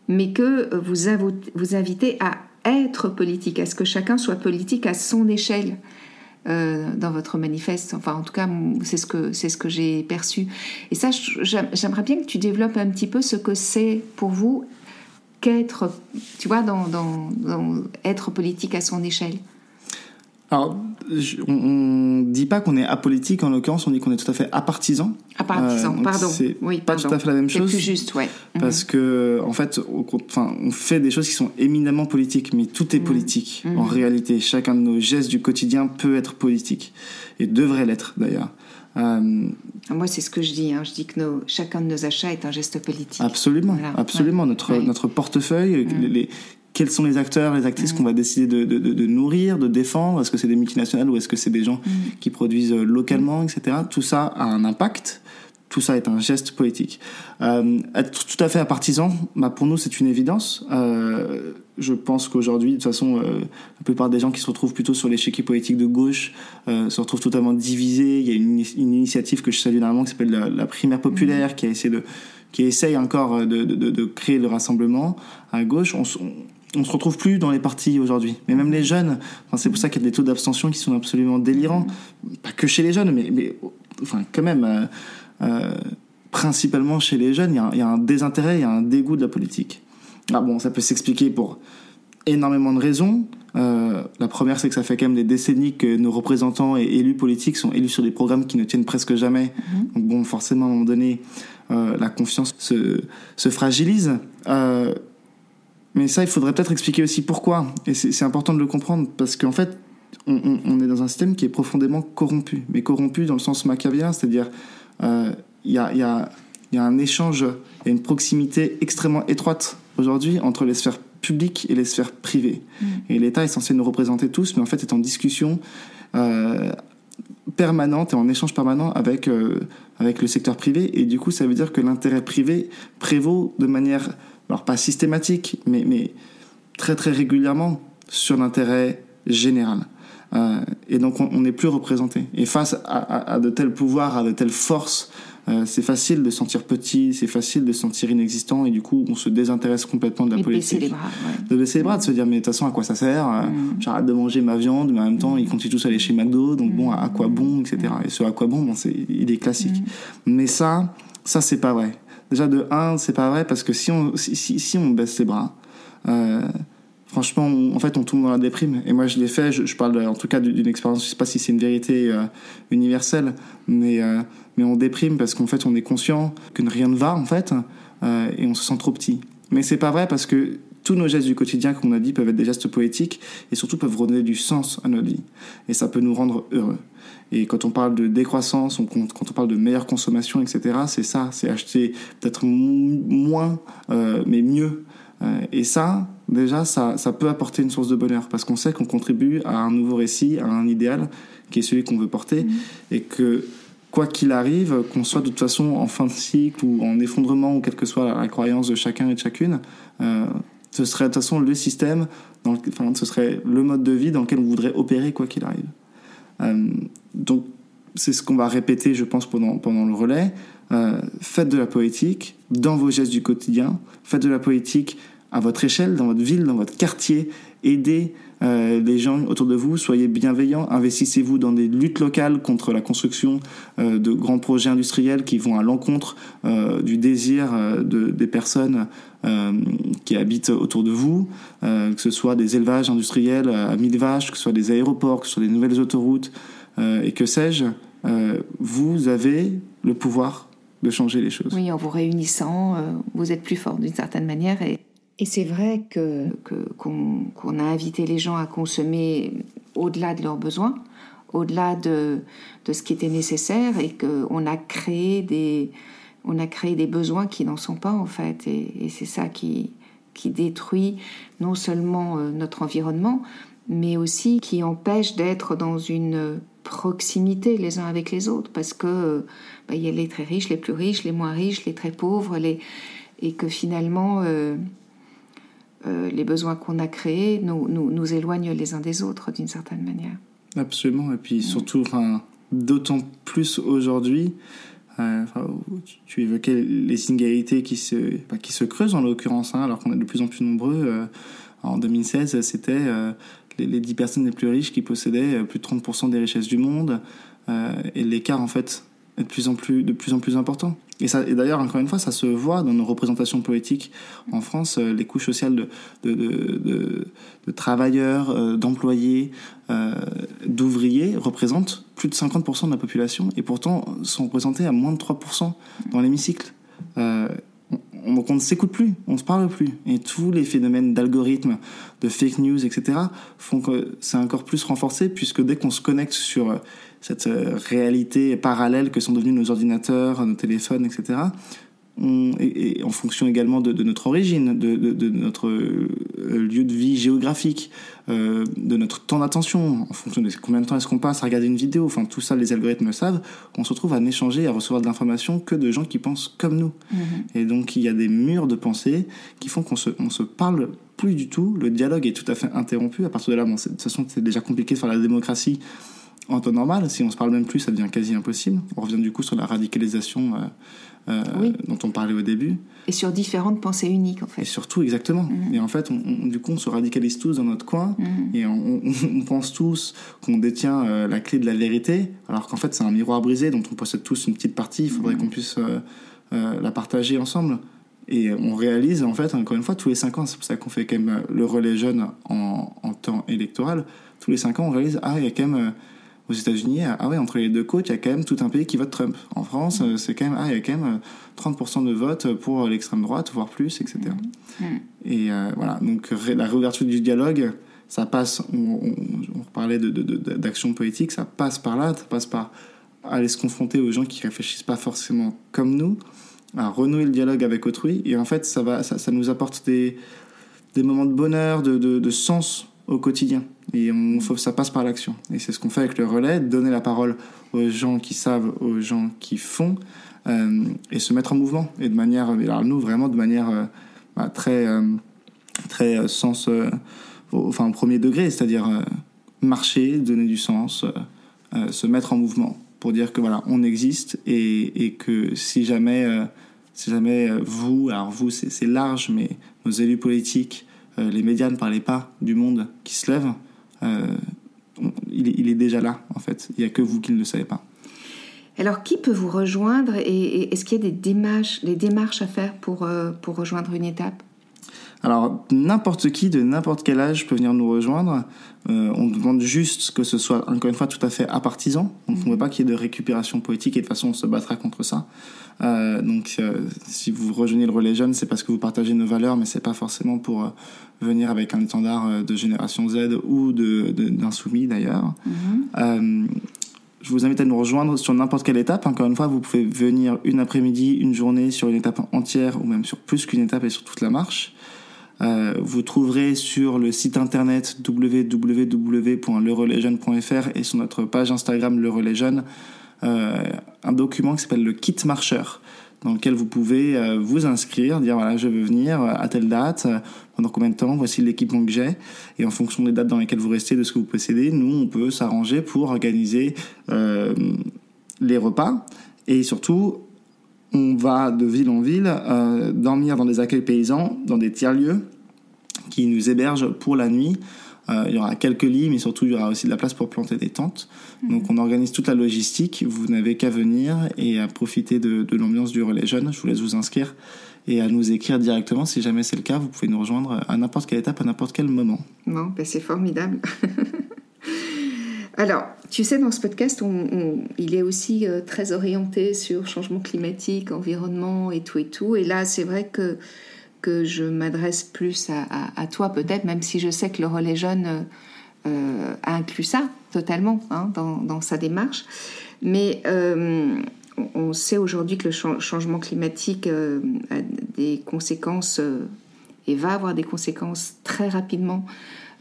mais que vous, vous invitez à être politique, à ce que chacun soit politique à son échelle. Euh, dans votre manifeste. Enfin, en tout cas, c'est ce que c'est ce que j'ai perçu. Et ça, j'aimerais bien que tu développes un petit peu ce que c'est pour vous qu'être, tu vois, être politique à son échelle alors, on ne dit pas qu'on est apolitique, en l'occurrence, on dit qu'on est tout à fait apartisan. Apartisan, euh, pardon. C'est oui, pas tout à fait la même chose. C'est plus juste, ouais. Parce mhm. que, en fait, enfin, on fait des choses qui sont éminemment politiques, mais tout est mhm. politique. Mhm. En réalité, chacun de nos gestes du quotidien peut être politique. Et devrait l'être, d'ailleurs. Euh, Moi, c'est ce que je dis. Hein. Je dis que nos, chacun de nos achats est un geste politique. Absolument, absolument. Notre, notre portefeuille, les, quels sont les acteurs, les actrices mm. qu'on va décider de, de, de, nourrir, de défendre? Est-ce que c'est des multinationales ou est-ce que c'est des gens mm. qui produisent euh, localement, etc. Tout ça a un impact. Tout ça est un geste politique. Euh, être tout à fait partisan, bah pour nous, c'est une évidence. Euh, je pense qu'aujourd'hui, de toute façon, euh, la plupart des gens qui se retrouvent plutôt sur l'échiquier politique de gauche euh, se retrouvent totalement divisés. Il y a une, une initiative que je salue énormément qui s'appelle la, la, primaire populaire, qui a essayé de, qui essaye encore de, de, de, créer le rassemblement à gauche. On, on, on se retrouve plus dans les partis aujourd'hui. Mais même les jeunes, enfin, c'est pour ça qu'il y a des taux d'abstention qui sont absolument délirants. Pas que chez les jeunes, mais, mais enfin, quand même. Euh, euh principalement chez les jeunes, il y, a, il y, a, un désintérêt, il y a un dégoût de la politique. Ah bon, ça peut s'expliquer pour énormément de raisons. Euh, la première, c'est que ça fait quand même des décennies que nos représentants et élus politiques sont élus sur des programmes qui ne tiennent presque jamais. Mm-hmm. Donc bon, forcément, à un moment donné, la confiance se, se fragilise. Mais ça, il faudrait peut-être expliquer aussi pourquoi. Et c'est important de le comprendre, parce qu'en fait, on, on, on, est dans un système qui est profondément corrompu. Mais corrompu dans le sens machiavélien, c'est-à-dire, euh, il y a, y, a, y, a, un échange et une proximité extrêmement étroite aujourd'hui entre les sphères publiques et les sphères privées. Mmh. Et l'État est censé nous représenter tous, mais en fait est en discussion euh, permanente et en échange permanent avec, euh, avec le secteur privé. Et du coup, ça veut dire que l'intérêt privé prévaut de manière, alors pas systématique, mais, mais très très régulièrement sur l'intérêt général. Euh, et donc on n'est plus représenté. Et face à, à, à, de tels pouvoirs, à de telles forces euh, c'est facile de se sentir petit, c'est facile de se sentir inexistant, et du coup, on se désintéresse complètement de la et politique. Baisser les bras, ouais. De baisser les bras, de se dire, mais de toute façon, à quoi ça sert mm. J'arrête de manger ma viande, mais en même temps, mm. ils continuent tous à aller chez McDo, donc mm. bon, à quoi bon, etc. Et ce à quoi bon, bon c'est, il est classique. Mais ça, ça, c'est pas vrai. Déjà, de un, c'est pas vrai, parce que si on, si, si, on baisse les bras, euh, franchement, on, en fait, on tombe dans la déprime. Et moi, je l'ai fait. Je, parle en tout cas d'une expérience. Je sais pas si c'est une vérité euh, universelle, mais euh, mais on déprime parce qu'en fait, on est conscient que rien ne va en fait, et on se sent trop petit. Mais c'est pas vrai parce que tous nos gestes du quotidien, comme on a dit, peuvent être des gestes poétiques et surtout peuvent redonner du sens à notre vie. Et ça peut nous rendre heureux. Et quand on parle de décroissance, on, quand on parle de meilleure consommation, etc., c'est ça, c'est acheter peut-être moins, euh, mais mieux. Euh, et ça, déjà, ça, ça peut apporter une source de bonheur parce qu'on sait qu'on contribue à un nouveau récit, à un idéal qui est celui qu'on veut porter, mmh. et que quoi qu'il arrive, qu'on soit de toute façon en fin de cycle ou en effondrement ou quelle que soit la croyance de chacun et de chacune, euh, ce serait de toute façon le système, dans le, enfin, ce serait le mode de vie dans lequel on voudrait opérer quoi qu'il arrive. Euh, donc c'est ce qu'on va répéter, je pense, pendant, pendant le relais. Euh, faites de la poétique dans vos gestes du quotidien, faites de la poétique à votre échelle, dans votre ville, dans votre quartier, aidez euh, les gens autour de vous, soyez bienveillants, investissez-vous dans des luttes locales contre la construction euh, de grands projets industriels qui vont à l'encontre euh, du désir de, des personnes qui habitent autour de vous, que ce soit des élevages industriels à mille vaches, que ce soit des aéroports, que ce soit des nouvelles autoroutes, et que sais-je, vous avez le pouvoir de changer les choses. Oui, en vous réunissant, vous êtes plus fort d'une certaine manière et et c'est vrai que qu'on qu a invité les gens à consommer au-delà de leurs besoins, au-delà de, de ce qui était nécessaire, et qu'on a créé des on a créé des besoins qui n'en sont pas en fait, et, c'est ça qui qui détruit non seulement euh, notre environnement, mais aussi qui empêche d'être dans une proximité les uns avec les autres, parce que bah, il y a les très riches, les plus riches, les moins riches, les très pauvres, les et que finalement euh, euh, les besoins qu'on a créés nous, nous, nous, éloignent les uns des autres d'une certaine manière. Absolument, et puis surtout, enfin, d'autant plus aujourd'hui, euh, tu, évoquais les inégalités qui se, bah, qui se creusent en l'occurrence, hein, alors qu'on est de plus en plus nombreux. Euh, en 2016, c'était les, les 10 personnes les plus riches qui possédaient plus de 30% des richesses du monde, et l'écart en fait est de plus en plus, de plus, en plus important. Et, et d'ailleurs, encore une fois, ça se voit dans nos représentations poétiques en France, euh, les couches sociales de, travailleurs, euh, d'employés, euh, d'ouvriers représentent plus de 50% de la population et pourtant sont représentés à moins de 3% dans l'hémicycle. On, on ne s'écoute plus, on ne se parle plus. Et tous les phénomènes d'algorithmes, de fake news, etc., font que c'est encore plus renforcé, puisque dès qu'on se connecte sur cette réalité parallèle que sont devenus nos ordinateurs, nos téléphones, etc., et, en fonction également de, notre origine, de, de, notre euh, lieu de vie géographique, euh, de notre temps d'attention, en fonction de combien de temps est-ce qu'on passe à regarder une vidéo, enfin tout ça les algorithmes le savent, on se retrouve à échanger, à recevoir de l'information que de gens qui pensent comme nous. Mm-hmm. Et donc il y a des murs de pensée qui font qu'on se, on se parle plus du tout, le dialogue est tout à fait interrompu, à partir de là, bon, de toute façon c'est déjà compliqué de faire la démocratie en temps normal, si on se parle même plus, ça devient quasi impossible. On revient du coup sur la radicalisation euh, euh, dont on parlait au début. Et sur différentes pensées uniques, en fait. Et surtout, exactement. Mhm. Et en fait, on, du coup, on se radicalise tous dans notre coin mhm. et on, pense tous qu'on détient euh, la clé de la vérité, alors qu'en fait, c'est un miroir brisé dont on possède tous une petite partie. Il faudrait mhm. qu'on puisse la partager ensemble. Et on réalise, en fait, encore une fois, tous les 5 ans, c'est pour ça qu'on fait quand même le relais jeune en, en temps électoral, tous les 5 ans, on réalise, ah, il y a quand même aux États-Unis, ah ouais, entre les deux côtes, il y a quand même tout un pays qui vote Trump. En France, euh, c'est quand même, ah, il y a quand même 30% euh, de vote pour l'extrême droite, voire plus, etc. Et mm. euh, voilà, donc la réouverture du dialogue, ça passe, on, on, parlait d'action de, politique, ça passe par là, ça passe par aller se confronter aux gens qui réfléchissent pas forcément comme nous, à renouer le dialogue avec autrui, et en fait, ça, va, ça, ça nous apporte des, des moments de bonheur, de, de sens au quotidien. Et ça passe par l'action. Et c'est ce qu'on fait avec le relais, donner la parole aux gens qui savent, aux gens qui font, euh, et se mettre en mouvement. Et de manière, alors nous, vraiment de manière euh, bah, très, euh, très sens, enfin, au premier degré, c'est-à-dire marcher, donner du sens, se mettre en mouvement pour dire que voilà, on existe et, et que si jamais, si jamais vous, alors vous, c'est large, mais nos élus politiques, les médias ne parlaient pas du monde qui se lève, euh, il, est déjà là, en fait. Il n'y a que vous qui ne le savez pas. Alors, qui peut vous rejoindre et, est-ce qu'il y a des démarches, des démarches à faire pour, euh, pour rejoindre une étape? Alors, n'importe qui de n'importe quel âge peut venir nous rejoindre. Euh, on demande juste que ce soit, encore une fois, tout à fait apartisan. On ne mhm. veut pas qu'il y ait de récupération poétique et de toute façon, on se battra contre ça. Euh, donc, euh, si vous rejoignez le relais jeune, c'est parce que vous partagez nos valeurs, mais c'est pas forcément pour venir avec un étendard de génération Z ou d'insoumis de, d'ailleurs. Mhm. je vous invite à nous rejoindre sur n'importe quelle étape. Encore une fois, vous pouvez venir une après-midi, une journée sur une étape entière ou même sur plus qu'une étape et sur toute la marche. Euh, vous trouverez sur le site internet www.lerelaisjeune.fr et sur notre page Instagram Le euh, un document qui s'appelle le kit marcheur dans lequel vous pouvez euh, vous inscrire, dire voilà je veux venir à telle date, pendant combien de temps, voici l'équipement que j'ai. Et en fonction des dates dans lesquelles vous restez, de ce que vous possédez, nous on peut s'arranger pour organiser les repas. Et surtout on va de ville en ville euh, dormir dans des accueils paysans, dans des tiers-lieux qui nous hébergent pour la nuit. Euh, il y aura quelques lits, mais surtout il y aura aussi de la place pour planter des tentes. Mhm. Donc on organise toute la logistique. Vous n'avez qu'à venir et à profiter de, l'ambiance du relais jeune. Je vous laisse vous inscrire et à nous écrire directement si jamais c'est le cas. Vous pouvez nous rejoindre à n'importe quelle étape, à n'importe quel moment. Bon, ben c'est formidable. Alors, tu sais, dans ce podcast, il est aussi euh, très orienté sur changement climatique, environnement et tout et tout. Et là, c'est vrai que, je m'adresse plus à, toi, peut-être, même si je sais que le relais jeune euh, euh, a inclus ça totalement hein, dans, sa démarche. Mais on sait aujourd'hui que le changement climatique a des conséquences et va avoir des conséquences très rapidement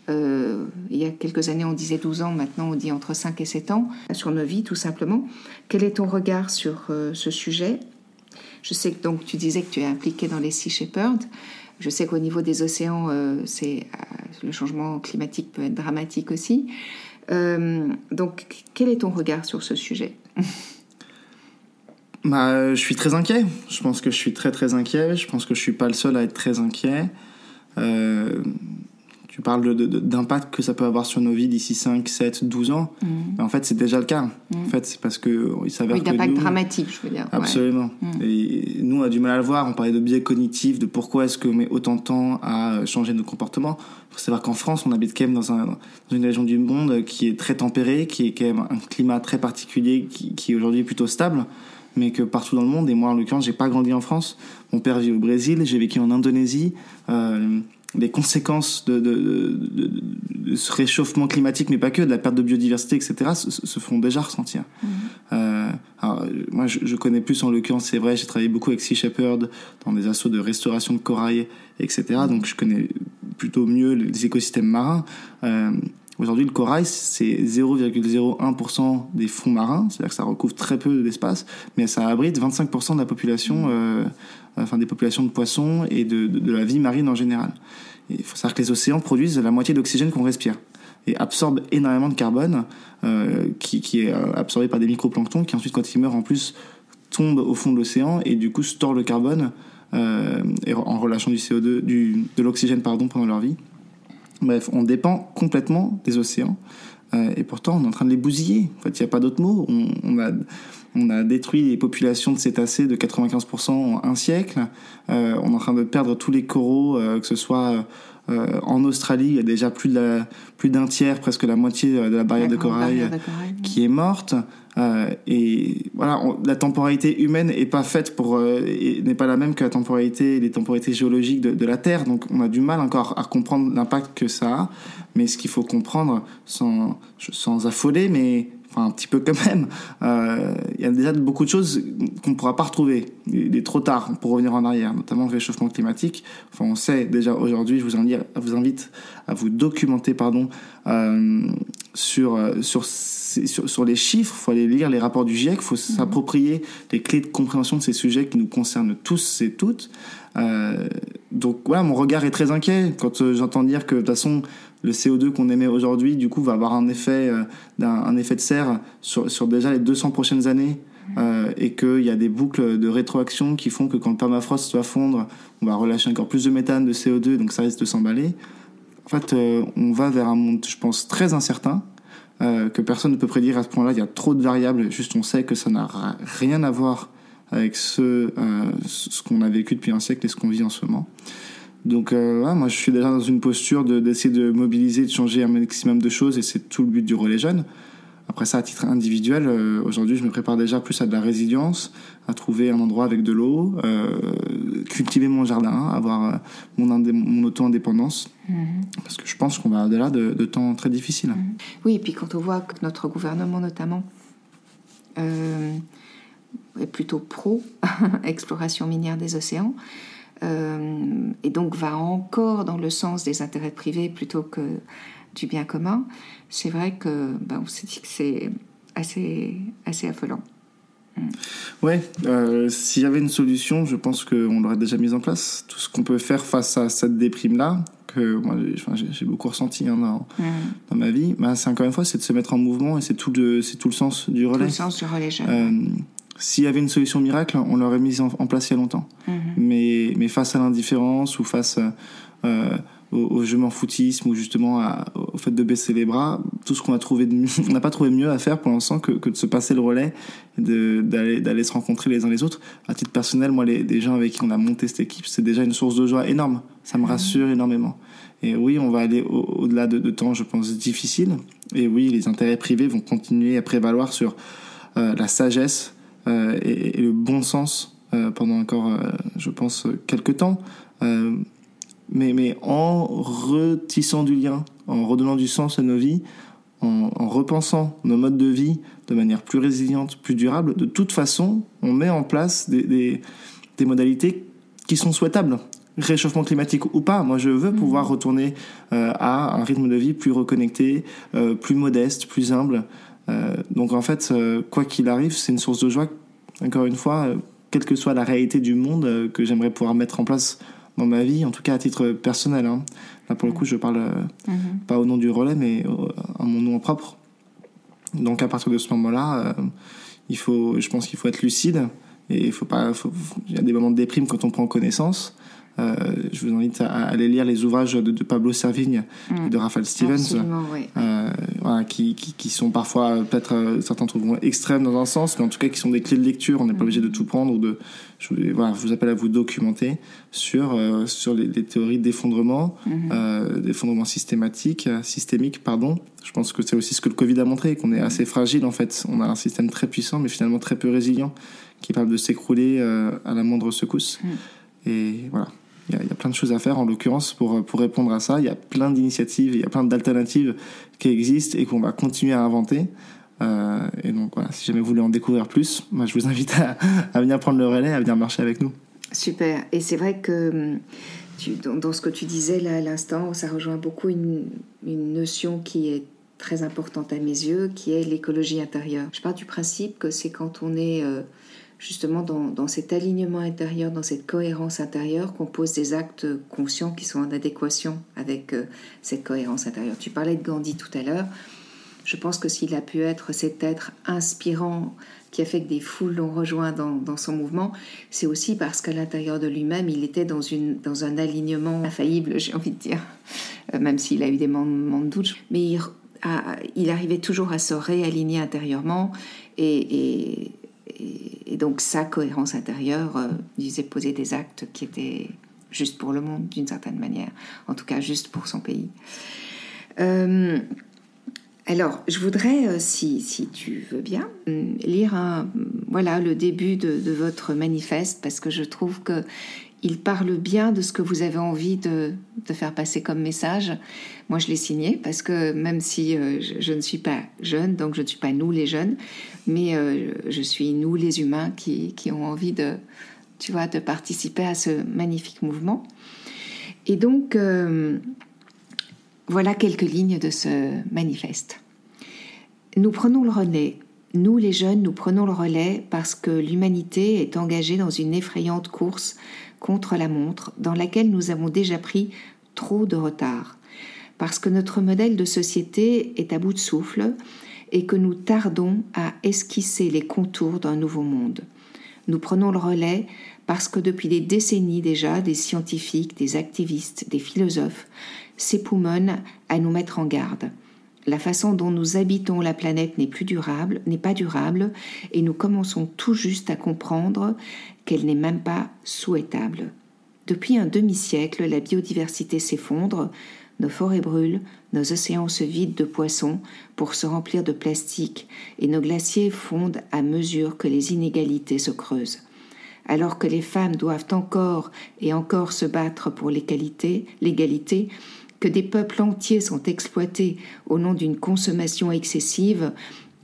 euh, il y a quelques années, on disait 12 ans, maintenant on dit entre 5 et 7 ans, sur nos vies tout simplement. Quel est ton regard sur euh, ce sujet? Je sais que donc tu disais que tu es impliqué dans les Sea Shepherds. Je sais qu'au niveau des océans, euh, c'est, le changement climatique peut être dramatique aussi. donc, quel est ton regard sur ce sujet? Bah, Je suis très inquiet. Je pense que je suis très très inquiet. Je pense que je suis pas le seul à être très inquiet. Tu parles d'impact que ça peut avoir sur nos vies d'ici 5, 7, 12 ans. Mm. Mais en fait, c'est déjà le cas. Mm. En fait, c'est parce que il s'avère oui, d'impact dramatique, je veux dire. Absolument. Mm. Et nous, on a du mal à le voir. On parlait de biais cognitifs, de pourquoi est-ce qu'on met autant de temps à changer nos comportements. Il faut savoir qu'en France, on habite quand même dans, un, dans, une région du monde qui est très tempérée, qui est quand même un climat très particulier, qui, qui est aujourd'hui plutôt stable mais que partout dans le monde, et moi en l'occurrence, j'ai pas grandi en France. Mon père vit au Brésil, j'ai vécu en Indonésie. Euh, les conséquences de, de, de, ce réchauffement climatique, mais pas que, de la perte de biodiversité, etc., se, se font déjà ressentir. Mmh. Euh, alors, moi, je, connais plus en l'occurrence, c'est vrai, j'ai travaillé beaucoup avec Sea Shepherd dans des assauts de restauration de corail, etc. Donc, je connais plutôt mieux les écosystèmes marins. Euh, Aujourd'hui, le corail, c'est 0,01% des fonds marins, c'est-à-dire que ça recouvre très peu d'espace, mais ça abrite 25% de la population, euh, enfin des populations de poissons et de, de, la vie marine en général. il faut savoir que les océans produisent la moitié d'oxygène qu'on respire et absorbent énormément de carbone euh, qui, est euh, absorbé par des microplanctons qui ensuite, quand ils meurent en plus, tombent au fond de l'océan et du coup store le carbone en relâchant du CO2, du, de l'oxygène pendant leur vie. Bref, on dépend complètement des océans. Euh, et pourtant, on est en train de les bousiller. En fait, il n'y a pas d'autre mot. On, a, on a détruit les populations de cétacés de 95% en un siècle. Euh, on est en train de perdre tous les coraux, euh, que ce soit en Australie, il y a déjà plus d'un plus tiers, presque la moitié de la barrière, de corail, qui est morte. Euh, et voilà, la temporalité humaine est pas faite pour, euh, n'est pas la même que la temporalité, les temporalités géologiques de, de, la Terre. Donc, on a du mal encore à comprendre l'impact que ça a. Mais ce qu'il faut comprendre, sans, sans affoler, mais enfin un petit peu quand même. Euh, il y a déjà beaucoup de choses qu'on ne pourra pas retrouver. Il est trop tard pour revenir en arrière, notamment le réchauffement climatique. Enfin, on sait déjà aujourd'hui. Je vous invite, vous invite à vous documenter, pardon, euh, sur sur sur, sur, les chiffres, il faut aller lire les rapports du GIEC, il faut mhm. s'approprier les clés de compréhension de ces sujets qui nous concernent tous et toutes. Euh, donc voilà, mon regard est très inquiet quand euh, j'entends dire que de toute façon le CO2 qu'on émet aujourd'hui, du coup, va avoir un effet, euh, un, effet de serre sur, sur, déjà les 200 prochaines années. Euh, et qu'il y a des boucles de rétroaction qui font que quand le permafrost va fondre, on va relâcher encore plus de méthane, de CO2, donc ça risque de s'emballer. En fait, euh, on va vers un monde, je pense, très incertain, que personne ne peut prédire à ce point-là. Il y a trop de variables. Juste, on sait que ça n'a rien à voir avec ce, ce qu'on a vécu depuis un siècle et ce qu'on vit en ce moment. Donc euh, moi je suis déjà dans une posture d'essayer de, mobiliser, de changer un maximum de choses et c'est tout le but du relais jeune. Après ça, à titre individuel, euh, aujourd'hui je me prépare déjà plus à de la résilience, à trouver un endroit avec de l'eau, euh, cultiver mon jardin, avoir mon, mon auto-indépendance. Mm-hmm. Parce que je pense qu'on va au-delà de, de, temps très difficiles. Mm-hmm. Oui, et puis quand on voit que notre gouvernement notamment est plutôt pro-exploration minière des océans, euh, et donc va encore dans le sens des intérêts privés plutôt que du bien commun, c'est vrai que ben, on s'est dit que c'est assez, assez affolant. Mm. Ouais, euh, s'il y avait une solution, je pense qu'on l'aurait déjà mise en place. Tout ce qu'on peut faire face à cette déprime-là, que moi j'ai beaucoup ressenti hein, dans, mm. dans, ma vie, ben, c'est encore une fois, c'est de se mettre en mouvement et c'est tout, tout le sens du relais. Tout le sens du relais jeune. Euh, s'il y avait une solution miracle, on l'aurait mise en, place il y a longtemps. Mhm. mais, mais face à l'indifférence ou face euh, au, je m'en foutisme ou justement au fait de baisser les bras, tout ce qu'on a trouvé, on n'a pas trouvé mieux à faire pour l'instant que, que, de se passer le relais d'aller se rencontrer les uns les autres. À titre personnel, moi, les, les gens avec qui on a monté cette équipe, c'est déjà une source de joie énorme. Ça me mhm. rassure énormément. Et oui, on va aller au-delà de, de, temps, je pense, difficiles. Et oui, les intérêts privés vont continuer à prévaloir sur euh, la sagesse euh, et, le bon sens euh, pendant encore, euh, je pense, quelques temps. mais, mais en retissant du lien, en redonnant du sens à nos vies, en, repensant nos modes de vie de manière plus résiliente, plus durable, de toute façon, on met en place des, des, des modalités qui sont souhaitables. Réchauffement climatique ou pas, moi je veux pouvoir mmh. retourner à un rythme de vie plus reconnecté, plus modeste, plus humble, donc en fait, euh, quoi qu'il arrive, c'est une source de joie, encore une fois, euh, quelle que soit la réalité du monde, que j'aimerais pouvoir mettre en place dans ma vie, en tout cas à titre personnel. Hein. Là, pour le coup, je parle mhm. pas au nom du relais, mais à mon nom propre. Donc, à partir de ce moment-là, il faut, je pense qu'il faut être lucide. Et il faut pas, il y a des moments de déprime quand on prend connaissance. Euh, je vous invite à, aller lire les ouvrages de, Pablo Servigne et de Raphaël Stevens, euh, voilà, qui, qui, qui, sont parfois peut-être euh, certains trouveront extrêmes dans un sens, mais en tout cas qui sont des clés de lecture. On n'est pas mm. obligé de tout prendre ou de. Je, voilà, je vous appelle à vous documenter sur sur les, théories d'effondrement, mm-hmm. d'effondrement systématique, systémique, pardon. Je pense que c'est aussi ce que le Covid a montré, qu'on est mm. assez fragile en fait. On a un système très puissant, mais finalement très peu résilient, qui est capable de s'écrouler à la moindre secousse. Mm. Et voilà. Il y, a, plein de choses à faire, en l'occurrence, pour, pour répondre à ça. Il y a plein d'initiatives, il y a plein d'alternatives qui existent et qu'on va continuer à inventer. et donc voilà, si jamais vous voulez en découvrir plus, moi, je vous invite à, à venir prendre le relais, à venir marcher avec nous. Super. Et c'est vrai que hum, dans, ce que tu disais là à l'instant, ça rejoint beaucoup une, une, notion qui est très importante à mes yeux, qui est l'écologie intérieure. Je pars du principe que c'est quand on est justement dans, dans, cet alignement intérieur, dans cette cohérence intérieure, qu'on pose des actes conscients qui sont en adéquation avec euh, cette cohérence intérieure. Tu parlais de Gandhi tout à l'heure. Je pense que s'il a pu être cet être inspirant qui a fait que des foules l'ont rejoint dans, son mouvement, c'est aussi parce qu'à l'intérieur de lui-même, il était dans, une, dans un alignement infaillible, j'ai envie de dire, euh, même s'il a eu des moments de doute. Mais il, arrivait toujours à se réaligner intérieurement et et, donc sa cohérence intérieure euh, disait poser des actes qui étaient juste pour le monde d'une certaine manière, en tout cas juste pour son pays. Euh, alors, je voudrais, euh, si, si, tu veux bien, lire un, voilà, le début de, de, votre manifeste, parce que je trouve que il parle bien de ce que vous avez envie de, faire passer comme message. Moi, je l'ai signé parce que même si euh, je, ne suis pas jeune, donc je ne suis pas nous les jeunes, mais euh, je suis nous les humains qui, ont envie de, tu vois, de participer à ce magnifique mouvement. Et donc, euh, voilà quelques lignes de ce manifeste. Nous prenons le relais. Nous, les jeunes, nous prenons le relais parce que l'humanité est engagée dans une effrayante course contre la montre dans laquelle nous avons déjà pris trop de retard, parce que notre modèle de société est à bout de souffle et que nous tardons à esquisser les contours d'un nouveau monde. Nous prenons le relais parce que depuis des décennies déjà, des scientifiques, des activistes, des philosophes s'époumonnent à nous mettre en garde. La façon dont nous habitons la planète n'est plus durable, n'est pas durable, et nous commençons tout juste à comprendre qu'elle n'est même pas souhaitable. Depuis un demi-siècle, la biodiversité s'effondre, nos forêts brûlent, nos océans se vident de poissons pour se remplir de plastique, et nos glaciers fondent à mesure que les inégalités se creusent. Alors que les femmes doivent encore et encore se battre pour l'égalité, que des peuples entiers sont exploités au nom d'une consommation excessive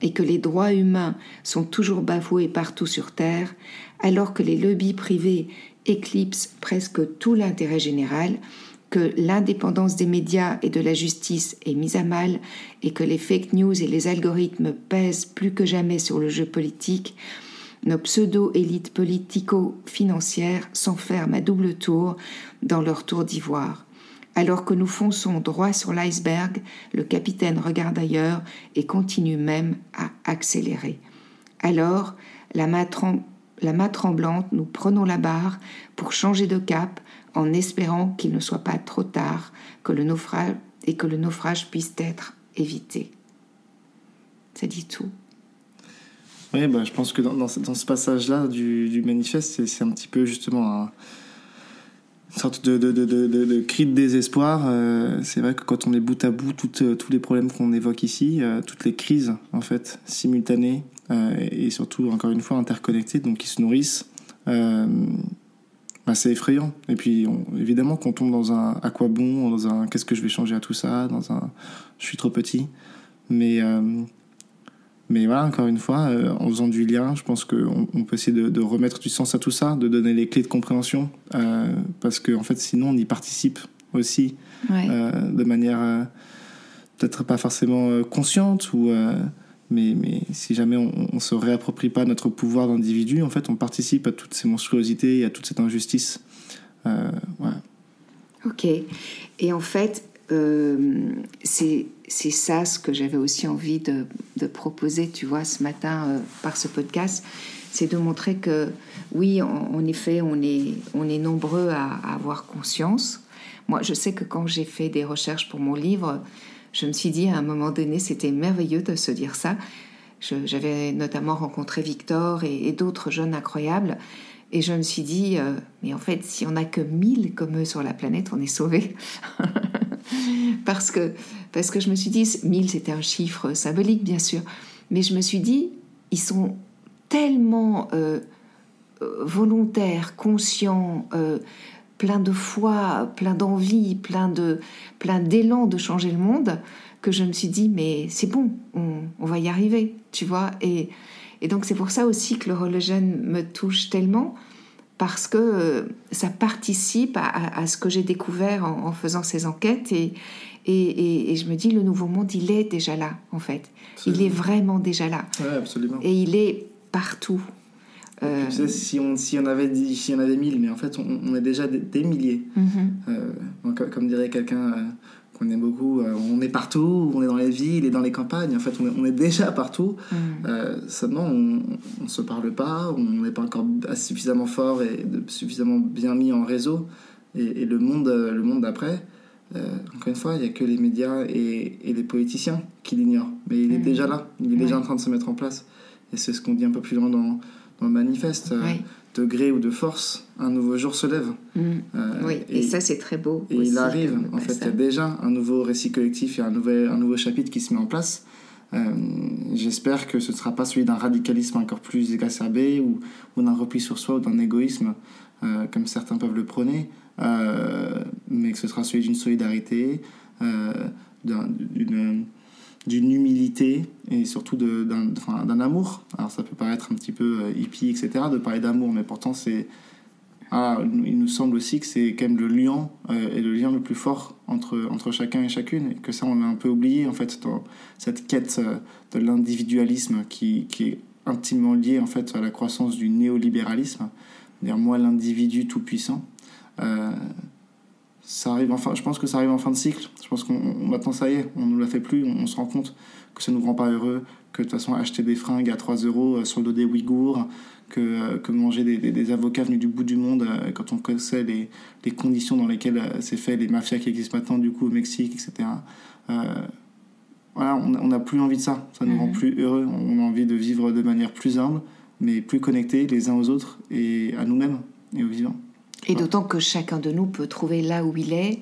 et que les droits humains sont toujours bafoués partout sur Terre, alors que les lobbies privés éclipsent presque tout l'intérêt général, que l'indépendance des médias et de la justice est mise à mal et que les fake news et les algorithmes pèsent plus que jamais sur le jeu politique, nos pseudo-élites politico-financières s'enferment à double tour dans leur tour d'ivoire. Alors que nous fonçons droit sur l'iceberg, le capitaine regarde ailleurs et continue même à accélérer. Alors, la main, tremblante, nous prenons la barre pour changer de cap en espérant qu'il ne soit pas trop tard que le naufrage, et que le naufrage puisse être évité. Ça dit tout. Oui, bah, je pense que dans, dans, ce passage-là du, du manifeste, c'est un petit peu justement un une sorte de, de, de, cri de désespoir. Euh, c'est vrai que quand on est bout à bout, euh, tous les problèmes qu'on évoque ici, euh, toutes les crises en fait simultanées et surtout encore une fois interconnectées, donc qui se nourrissent, bah, c'est effrayant. Et puis évidemment qu'on tombe dans un à quoi bon, dans un qu'est-ce que je vais changer à tout ça, dans un je suis trop petit, mais mais voilà, encore une fois, euh, en faisant du lien, je pense qu'on on peut essayer de, remettre du sens à tout ça, de donner les clés de compréhension, euh, parce que en fait, sinon, on y participe aussi euh, de manière peut-être pas forcément consciente, ou, mais, si jamais on, ne se réapproprie pas notre pouvoir d'individu, en fait, on participe à toutes ces monstruosités et à toute cette injustice. Voilà. Ok. Et en fait, c'est c'est ça ce que j'avais aussi envie de, proposer, tu vois, ce matin euh, par ce podcast, c'est de montrer que oui, en, effet, on est, on est nombreux à, avoir conscience. Moi, je sais que quand j'ai fait des recherches pour mon livre, je me suis dit à un moment donné, c'était merveilleux de se dire ça. J'avais notamment rencontré Victor et, d'autres jeunes incroyables. Et je me suis dit, euh, mais en fait, si on n'a que 1000 comme eux sur la planète, on est sauvés. parce, que, parce que je me suis dit, 1000 c'était un chiffre symbolique bien sûr, mais je me suis dit, ils sont tellement euh, euh, volontaires, conscients, pleins de foi, pleins d'envie, pleins de, plein d'élan de changer le monde, que je me suis dit, mais c'est bon, on, on, va y arriver, tu vois. Et, et donc c'est pour ça aussi que le horologène me touche tellement, parce que euh, ça participe à, à, ce que j'ai découvert en, en, faisant ces enquêtes. Et, et, et, je me dis, le nouveau monde, il est déjà là, en fait. Il est vraiment déjà là. Ouais, absolument. Et il est partout. Euh... Tu sais, si on, si on avait dit, si on avait mille, mais en fait, on, on est déjà des, des milliers. Mm-hmm. euh, comme, comme, dirait quelqu'un euh, qu'on aime beaucoup, euh, on est partout, on est dans les villes et dans les campagnes. En fait, on est, on est déjà partout. Mm. Seulement, on ne se parle pas, on n'est pas encore suffisamment fort et de, suffisamment bien mis en réseau. Et, et le monde, le monde d'après, encore une fois, il n'y a que les médias et, et les politiciens qui l'ignorent. Mais il est Mm. déjà là, il est déjà en train de se mettre en place. Et c'est ce qu'on dit un peu plus loin dans, dans le manifeste. Euh, Oui. De gré ou de force, un nouveau jour se lève. Mm. Euh, oui, et, ça c'est très beau. Et aussi il arrive, en fait, il y a déjà un nouveau récit collectif et un, nouvel, un nouveau chapitre qui se met en place. Euh, J'espère que ce ne sera pas celui d'un radicalisme encore plus exacerbé ou, ou d'un repli sur soi ou d'un égoïsme, euh, comme certains peuvent le prôner, mais que ce sera celui d'une solidarité, d'un- d'une d'une humilité et surtout d'un amour. Alors ça peut paraître un petit peu euh, hippie, etc., de parler d'amour, mais pourtant c'est... Ah, il nous semble aussi que c'est quand même le lien euh, et le lien le plus fort entre, entre chacun et chacune, et que ça on a un peu oublié en fait dans cette quête euh, de l'individualisme qui, qui est intimement liée en fait à la croissance du néolibéralisme, c'est-à-dire moi l'individu tout puissant. Ça arrive enfin, je pense que ça arrive en fin de cycle. Je pense qu'on on- maintenant ça y est, on ne la fait plus, on, on se rend compte que ça nous rend pas heureux, que de toute façon acheter des fringues à 3 euros euh, sur le dos des Ouïghours, que, euh, que manger des, des, des avocats venus du bout du monde euh, quand on connaissait les, les conditions dans lesquelles c'est fait, les mafias qui existent maintenant du coup au Mexique, etc. Euh, voilà, on n'a- plus envie de ça, ça nous Mhm. rend plus heureux, on a envie de vivre de manière plus humble, mais plus connectés les uns aux autres et à nous-mêmes et aux vivants. Et d'autant que chacun de nous peut trouver là où il est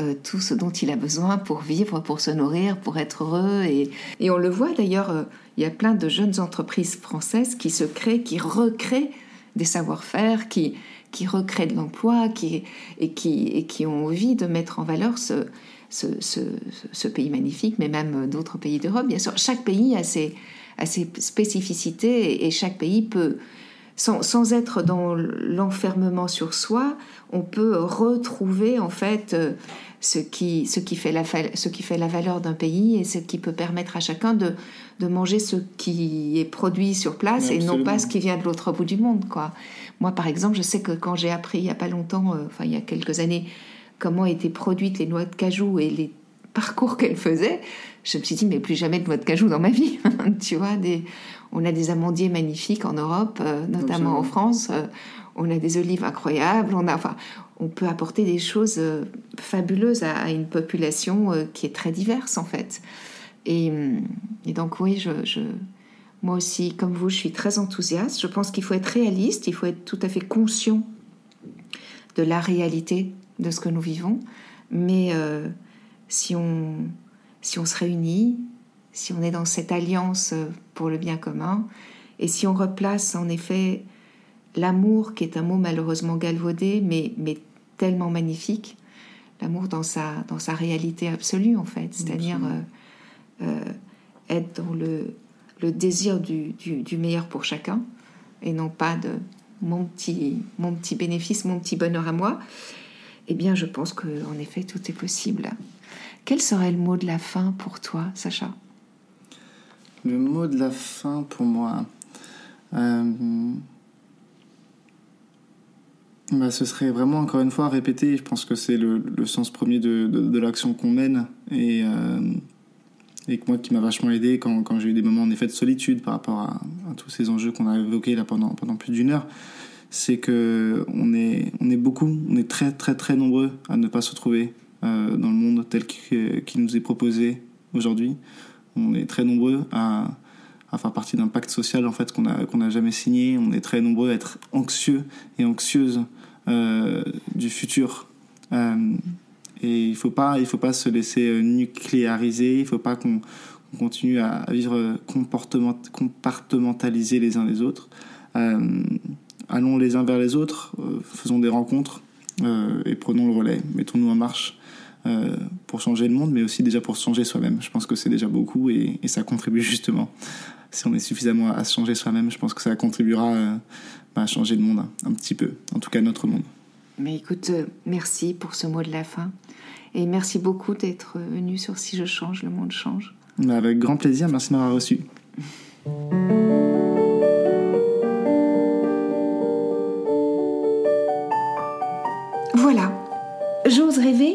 euh, tout ce dont il a besoin pour vivre, pour se nourrir, pour être heureux. Et, on le voit d'ailleurs, euh, il y a plein de jeunes entreprises françaises qui se créent, qui recréent des savoir-faire, qui, qui recréent de l'emploi qui, et, qui, et qui ont envie de mettre en valeur ce, ce, pays magnifique, mais même d'autres pays d'Europe. Bien sûr, chaque pays a ses, ses spécificités et chaque pays peut sans, sans être dans l'enfermement sur soi, on peut retrouver en fait euh, ce qui, ce qui, fait, la, ce qui fait la valeur d'un pays et ce qui peut permettre à chacun de, de manger ce qui est produit sur place Oui, et non pas ce qui vient de l'autre bout du monde. Quoi. Moi, par exemple, je sais que quand j'ai appris il n'y a pas longtemps, euh, enfin il y a quelques années, comment étaient produites les noix de cajou et les parcours qu'elles faisaient, je me suis dit, mais plus jamais de noix de cajou dans ma vie. tu vois, des, on a des amandiers magnifiques en Europe, euh, notamment Absolument. en France. euh, on a des olives incroyables. On, a, enfin, on peut apporter des choses euh, fabuleuses à, à une population qui est très diverse, en fait. Et, hum, et donc, oui, je, je- moi aussi, comme vous, je suis très enthousiaste. Je pense qu'il faut être réaliste, il faut être tout à fait conscient de la réalité de ce que nous vivons. Mais euh, si, on, si on se réunit, si on est dans cette alliance euh, pour le bien commun, et si on replace en effet l'amour, qui est un mot malheureusement galvaudé, mais, mais tellement magnifique, l'amour dans sa, dans sa réalité absolue en fait, c'est-à-dire euh, euh, être dans le, le désir du, du, du meilleur pour chacun, et non pas de mon petit, mon petit bénéfice, mon petit bonheur à moi, eh bien je pense qu'en effet tout est possible. Quel serait le mot de la fin pour toi, Sacha? Le mot de la fin pour moi, euh, bah, ce serait vraiment encore une fois répéter. Je pense que c'est le, sens premier de, de, l'action qu'on mène et, euh, et que moi qui m'a vachement aidé quand, quand j'ai eu des moments en effet de solitude par rapport à, tous ces enjeux qu'on a évoqués là pendant, pendant plus d'une heure. C'est que on est, on est beaucoup, on est très très très nombreux à ne pas se retrouver euh, dans le monde tel qu'il qui nous est proposé aujourd'hui. On est très nombreux à, faire partie d'un pacte social en fait qu'on a qu'on n'a jamais signé. On est très nombreux à être anxieux et anxieuses euh, du futur. Euh, et il faut pas il faut pas se laisser euh, nucléariser. Il faut pas qu'on continue à vivre comportement, les uns les autres. Allons les uns vers les autres, faisons des rencontres et prenons le relais. Mettons-nous en marche euh, pour changer le monde, mais aussi déjà pour changer soi-même. Je pense que c'est déjà beaucoup et, ça contribue justement. Si on est suffisamment à se changer soi-même, je pense que ça contribuera euh, bah, à changer le monde un, petit peu, en tout cas notre monde. Mais écoute, euh, merci pour ce mot de la fin. Et merci beaucoup d'être venu sur Si je change, le monde change. Bah, avec grand plaisir, merci de m'avoir reçu. Voilà, j'ose rêver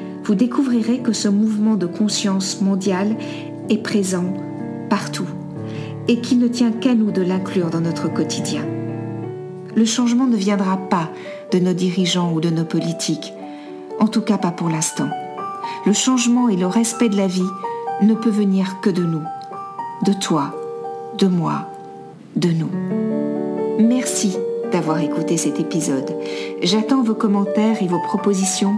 vous découvrirez que ce mouvement de conscience mondiale est présent partout et qu'il ne tient qu'à nous de l'inclure dans notre quotidien. Le changement ne viendra pas de nos dirigeants ou de nos politiques, en tout cas pas pour l'instant. Le changement et le respect de la vie ne peut venir que de nous, de toi, de moi, de nous. Merci d'avoir écouté cet épisode. J'attends vos commentaires et vos propositions